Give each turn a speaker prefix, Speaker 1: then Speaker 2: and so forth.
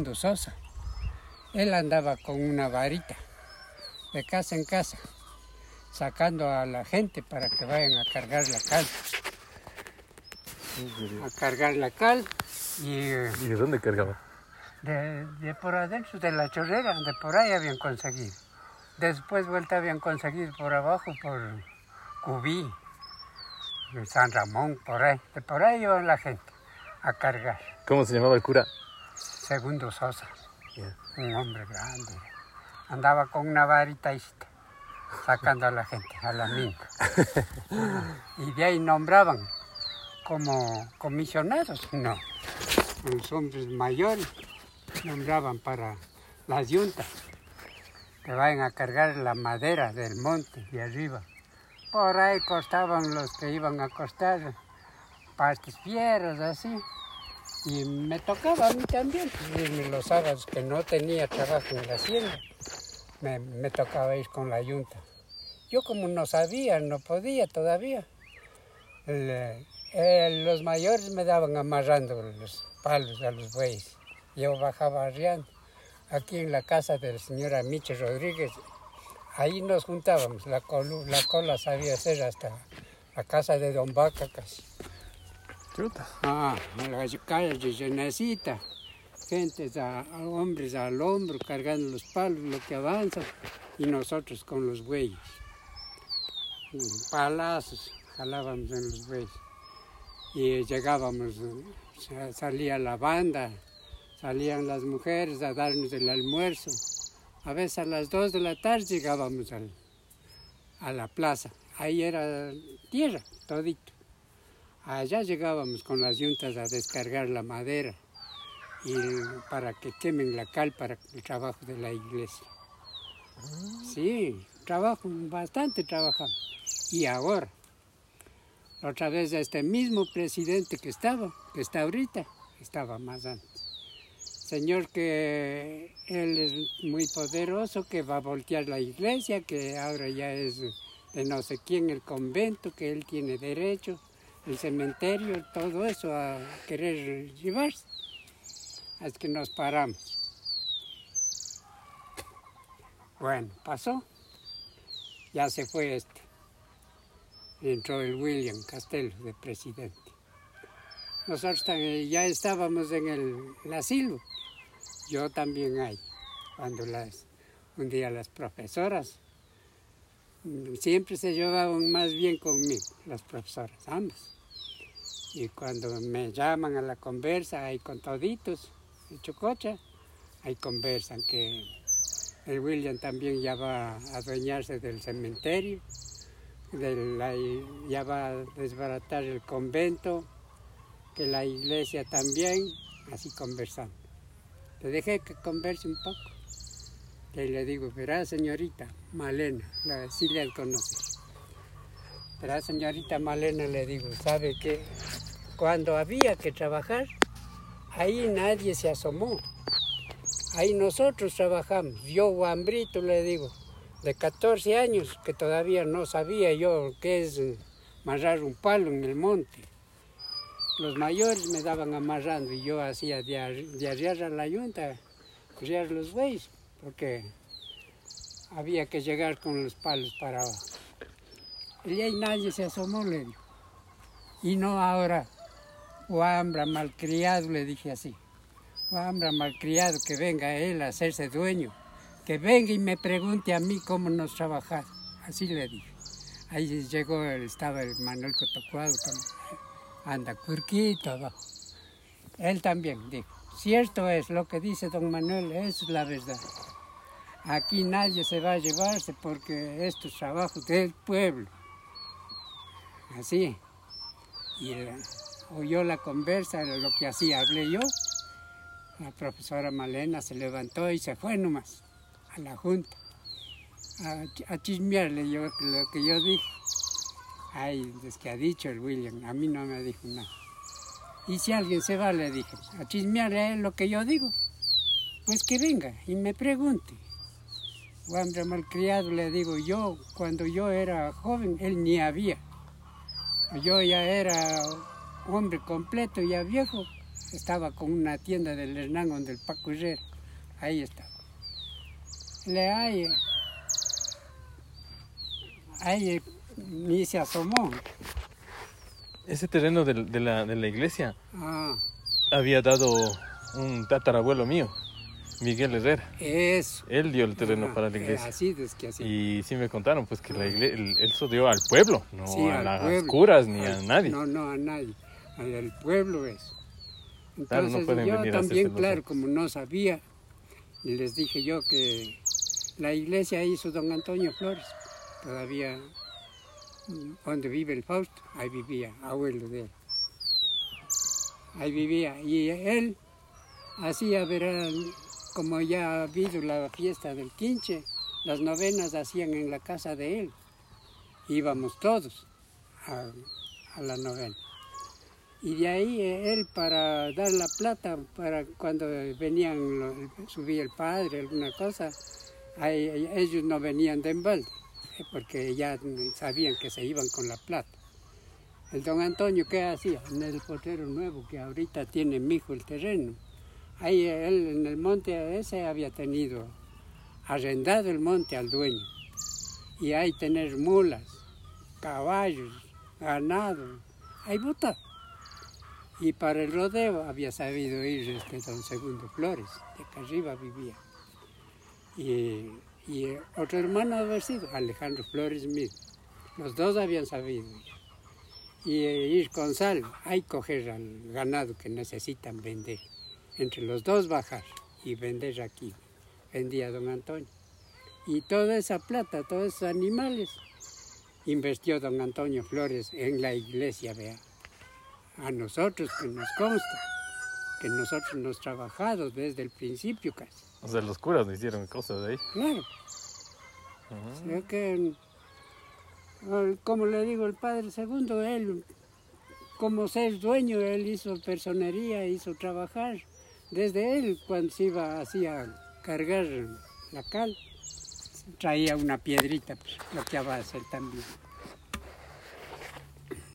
Speaker 1: segundo Sosa. Él andaba con una varita de casa en casa, sacando a la gente para que vayan a cargar la cal. A cargar la cal y eh,
Speaker 2: ¿Y de dónde cargaba?
Speaker 1: de, de por adentro de la chorrera, de por ahí habían conseguido. Después vuelta habían conseguido por abajo, por Cubí, San Ramón, por ahí. De por ahí iban la gente a cargar.
Speaker 2: ¿Cómo se llamaba el cura?
Speaker 1: Segundo Sosa, un hombre grande. Andaba con una varita sacando a la gente, a la minga. Y de ahí nombraban como comisionados, no. Los hombres mayores nombraban para las yuntas que vayan a cargar la madera del monte de arriba. Por ahí costaban los que iban a costar partes fieras así. Y me tocaba a mí también, irme los sábados que no tenía trabajo en la hacienda, me, tocaba ir con la yunta. Yo como no sabía, no podía todavía. Eh, los mayores me daban amarrando los palos a los bueyes. Yo bajaba arriando. Aquí en la casa de la señora Miche Rodríguez, ahí nos juntábamos. La, cola sabía hacer hasta la casa de Don Vaca. Ah, en la calle de llenecita. Gente, a- hombres al hombro cargando los palos, lo que avanza, y nosotros con los bueyes. Mm, Palazos jalábamos en los bueyes. Y llegábamos, sa- salía la banda, salían las mujeres a darnos el almuerzo. A veces a las dos de la tarde llegábamos al- a la plaza. Ahí era tierra, todito. Allá llegábamos con las yuntas a descargar la madera y para que quemen la cal para el trabajo de la iglesia. Sí, trabajo, bastante trabajamos. Y ahora, otra vez este mismo presidente que estaba, que está ahorita, estaba más antes. Señor que él es muy poderoso, que va a voltear la iglesia, que ahora ya es de no sé quién el convento, que él tiene derecho el cementerio, todo eso a querer llevarse. Es que nos paramos. Bueno, pasó. Ya se fue este. Entró el William Castelo de presidente. Nosotros también ya estábamos en el, el asilo. Yo también ahí. Cuando las, un día las profesoras siempre se llevaban más bien conmigo, las profesoras, ambas. Y cuando me llaman a la conversa, ahí con toditos, de Chococha, ahí conversan que el William también ya va a adueñarse del cementerio, ya va a desbaratar el convento, que la iglesia también, así conversando. Le dejé que converse un poco. Y le digo, verá señorita Malena, la, sí le conoce. Verá señorita Malena, le digo, ¿sabe que Cuando había que trabajar, ahí nadie se asomó. Ahí nosotros trabajamos. Yo, Guambrito, le digo, de 14 años, que todavía no sabía yo qué es eh, amarrar un palo en el monte. Los mayores me daban amarrando y yo hacía de, ar- de arriar a la yunta, correr los bueyes, porque había que llegar con los palos para abajo. Y ahí nadie se asomó, le digo. Y no ahora, Guambra malcriado, le dije así. Guambra malcriado, que venga él a hacerse dueño. Que venga y me pregunte a mí cómo nos trabajar. Así le dije. Ahí llegó, estaba el Manuel Cotocuado, anda curquito abajo. Él también dijo, cierto es lo que dice don Manuel, es la verdad. Aquí nadie se va a llevarse porque esto es trabajo del pueblo. Así. Y la- oyó la conversa, lo que hacía, hablé yo. La profesora Malena se levantó y se fue nomás a la junta a, a chismearle yo lo que yo dije. Ay, es que ha dicho el William, a mí no me dijo nada. Y si alguien se va, le dije, a chismearle lo que yo digo, pues que venga y me pregunte. Hombre malcriado, le digo, yo, cuando yo era joven, él ni había. Yo ya era hombre completo, ya viejo, estaba con una tienda del Hernán donde el Paco Herrera, ahí estaba. Le hay, ahí ni se asomó.
Speaker 2: Ese terreno de, la, de la iglesia
Speaker 1: Ah,
Speaker 2: había dado un tatarabuelo mío, Miguel Herrera.
Speaker 1: eso.
Speaker 2: Él dio el terreno para la iglesia.
Speaker 1: Así es que así.
Speaker 2: Y sí me contaron pues que la iglesia, él se dio al pueblo, no
Speaker 1: Sí,
Speaker 2: a las
Speaker 1: pueblo.
Speaker 2: curas ni a nadie.
Speaker 1: No, no, a nadie. Al pueblo es.
Speaker 2: Claro, no
Speaker 1: Entonces yo
Speaker 2: venir
Speaker 1: también, claro, como no sabía, les dije yo que la iglesia hizo don Antonio Flores, todavía mm, donde vive el Fausto, ahí vivía, abuelo de él. Ahí vivía. Y él hacía, verán, como ya ha habido la fiesta del quinche, las novenas hacían en la casa de él. Íbamos todos a, a la novena. Y de ahí eh, él para dar la plata, para cuando venían, subía el padre, alguna cosa, ahí- ellos no venían de embalde, eh, porque ya sabían que se iban con la plata. El don Antonio, ¿qué hacía? En el potrero nuevo, que ahorita tiene mi hijo el terreno. Ahí él en el monte ese había tenido arrendado el monte al dueño. Y ahí tener mulas, caballos, ganado, ahí bota. Y para el rodeo había sabido ir este don Segundo Flores, de acá arriba vivía. Y, y otro hermano había sido Alejandro Flores mismo. Los dos habían sabido ir. Y eh, ir con sal, ahí coger al ganado que necesitan vender. Entre los dos bajar y vender aquí. Vendía don Antonio. Y toda esa plata, todos esos animales, invirtió don Antonio Flores en la iglesia, vea. A nosotros que nos consta, que nosotros hemos trabajado desde el principio casi.
Speaker 2: O sea, los curas no hicieron cosas ahí.
Speaker 1: Claro. Creo que, mm, como le digo, el padre segundo, él, como ser dueño, él hizo personería, hizo trabajar. Desde él, cuando se iba así a cargar la cal, traía una piedrita, pues, lo que iba a hacer también.